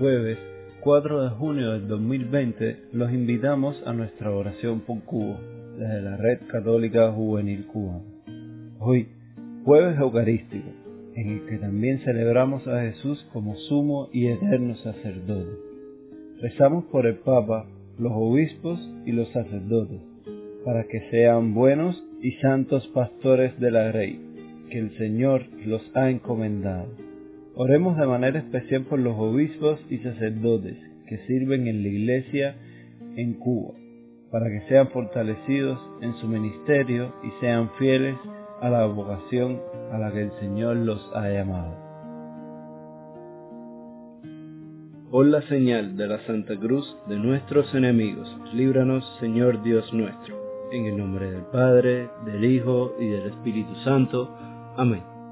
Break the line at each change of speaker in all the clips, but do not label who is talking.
jueves 4 de junio del 2020, los invitamos a nuestra oración por Cuba desde la Red Católica Juvenil Cubana. Hoy, jueves eucarístico, en el que también celebramos a Jesús como sumo y eterno sacerdote. Rezamos por el Papa, los obispos y los sacerdotes, para que sean buenos y santos pastores de la Grey, que el Señor los ha encomendado Oremos de manera especial por los obispos y sacerdotes que sirven en la Iglesia en Cuba, para que sean fortalecidos en su ministerio y sean fieles a la vocación a la que el Señor los ha llamado. Por la señal de la Santa Cruz de nuestros enemigos, líbranos Señor Dios nuestro, en el nombre del Padre, del Hijo y del Espíritu Santo. Amén.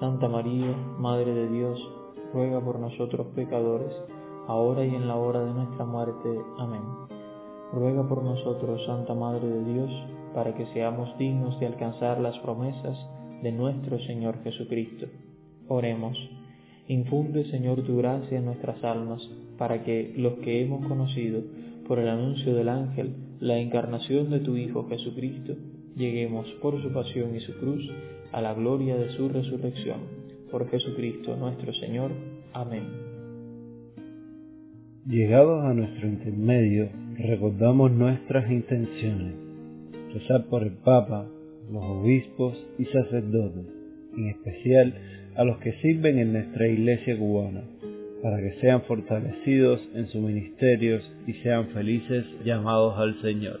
Santa María, Madre de Dios, ruega por nosotros pecadores, ahora y en la hora de nuestra muerte. Amén. Ruega por nosotros, Santa Madre de Dios, para que seamos dignos de alcanzar las promesas de nuestro Señor Jesucristo. Oremos. Infunde, Señor, tu gracia en nuestras almas, para que los que hemos conocido por el anuncio del ángel la encarnación de tu Hijo Jesucristo, lleguemos por su pasión y su cruz a la gloria de su resurrección. Por Jesucristo nuestro Señor. Amén.
Llegados a nuestro intermedio, recordamos nuestras intenciones. Rezar por el Papa, los obispos y sacerdotes, en especial a los que sirven en nuestra iglesia cubana, para que sean fortalecidos en sus ministerios y sean felices llamados al Señor.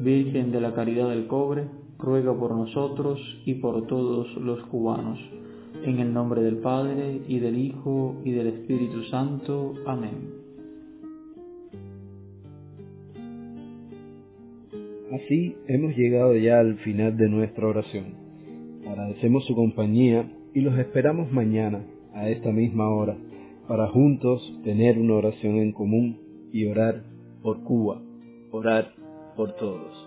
Virgen de la Caridad del Cobre, ruega por nosotros y por todos los cubanos. En el nombre del Padre, y del Hijo, y del Espíritu Santo. Amén.
Así hemos llegado ya al final de nuestra oración. Agradecemos su compañía y los esperamos mañana a esta misma hora para juntos tener una oración en común y orar por Cuba, orar por todos.